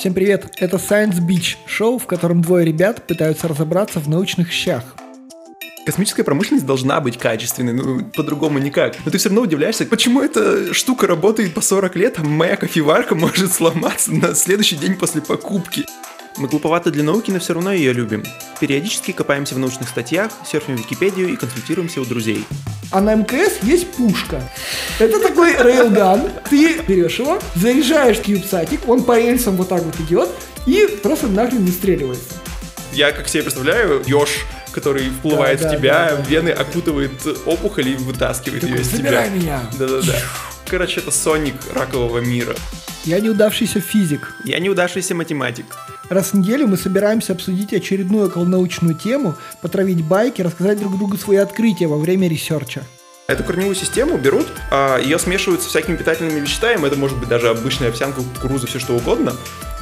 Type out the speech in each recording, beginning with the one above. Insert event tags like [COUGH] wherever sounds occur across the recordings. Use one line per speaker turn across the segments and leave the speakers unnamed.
Всем привет! Это Science Beach, шоу, в котором двое ребят пытаются разобраться в научных щах.
Космическая промышленность должна быть качественной, ну, по-другому никак. Но ты все равно удивляешься, почему эта штука работает по 40 лет, а моя кофеварка может сломаться на следующий день после покупки. Мы глуповаты для науки, но все равно ее любим. Периодически копаемся в научных статьях, серфим Википедию и консультируемся у друзей.
А на МКС есть пушка. Это такой рейлган. Ты берешь его, заряжаешь кьюбсатик, он по рельсам вот так вот идет и просто нахрен отстреливается.
Я как себе представляю, еж который вплывает
Да,
в
да,
тебя,
да,
вены окутывает опухоль и вытаскивает
Такой,
ее из тебя.
«Забирай меня!»
Да-да-да. Короче, это Соник ракового мира.
Я неудавшийся физик.
Я неудавшийся математик.
Раз в неделю мы собираемся обсудить очередную околонаучную тему, потравить байки, рассказать друг другу свои открытия во время research а.
Эту корневую систему берут, а ее смешивают со всякими питательными веществами, это может быть даже обычная овсянка, кукуруза, все что угодно.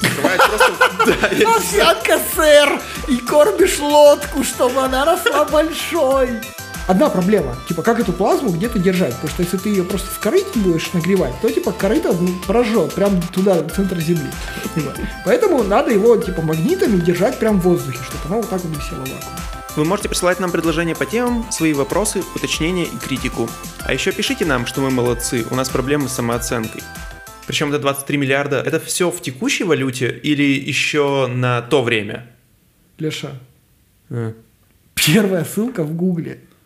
[LAUGHS]
Овсянка, сэр! И кормишь лодку, чтобы она росла большой. Одна проблема, типа, как эту плазму где-то держать, потому что если ты ее просто в корыте будешь нагревать, то, типа, корыто ну, прожжет прям туда, в центр Земли. Типа. Поэтому надо его, типа, магнитами держать прям в воздухе, чтобы оно вот так вот висело в вакууме.
Вы можете присылать нам предложения по темам, свои вопросы, уточнения и критику. А еще пишите нам, что мы молодцы, у нас проблемы с самооценкой. Причем это 23 миллиарда. Это все в текущей валюте или еще на то время?
Леша,
А.
первая ссылка в Гугле.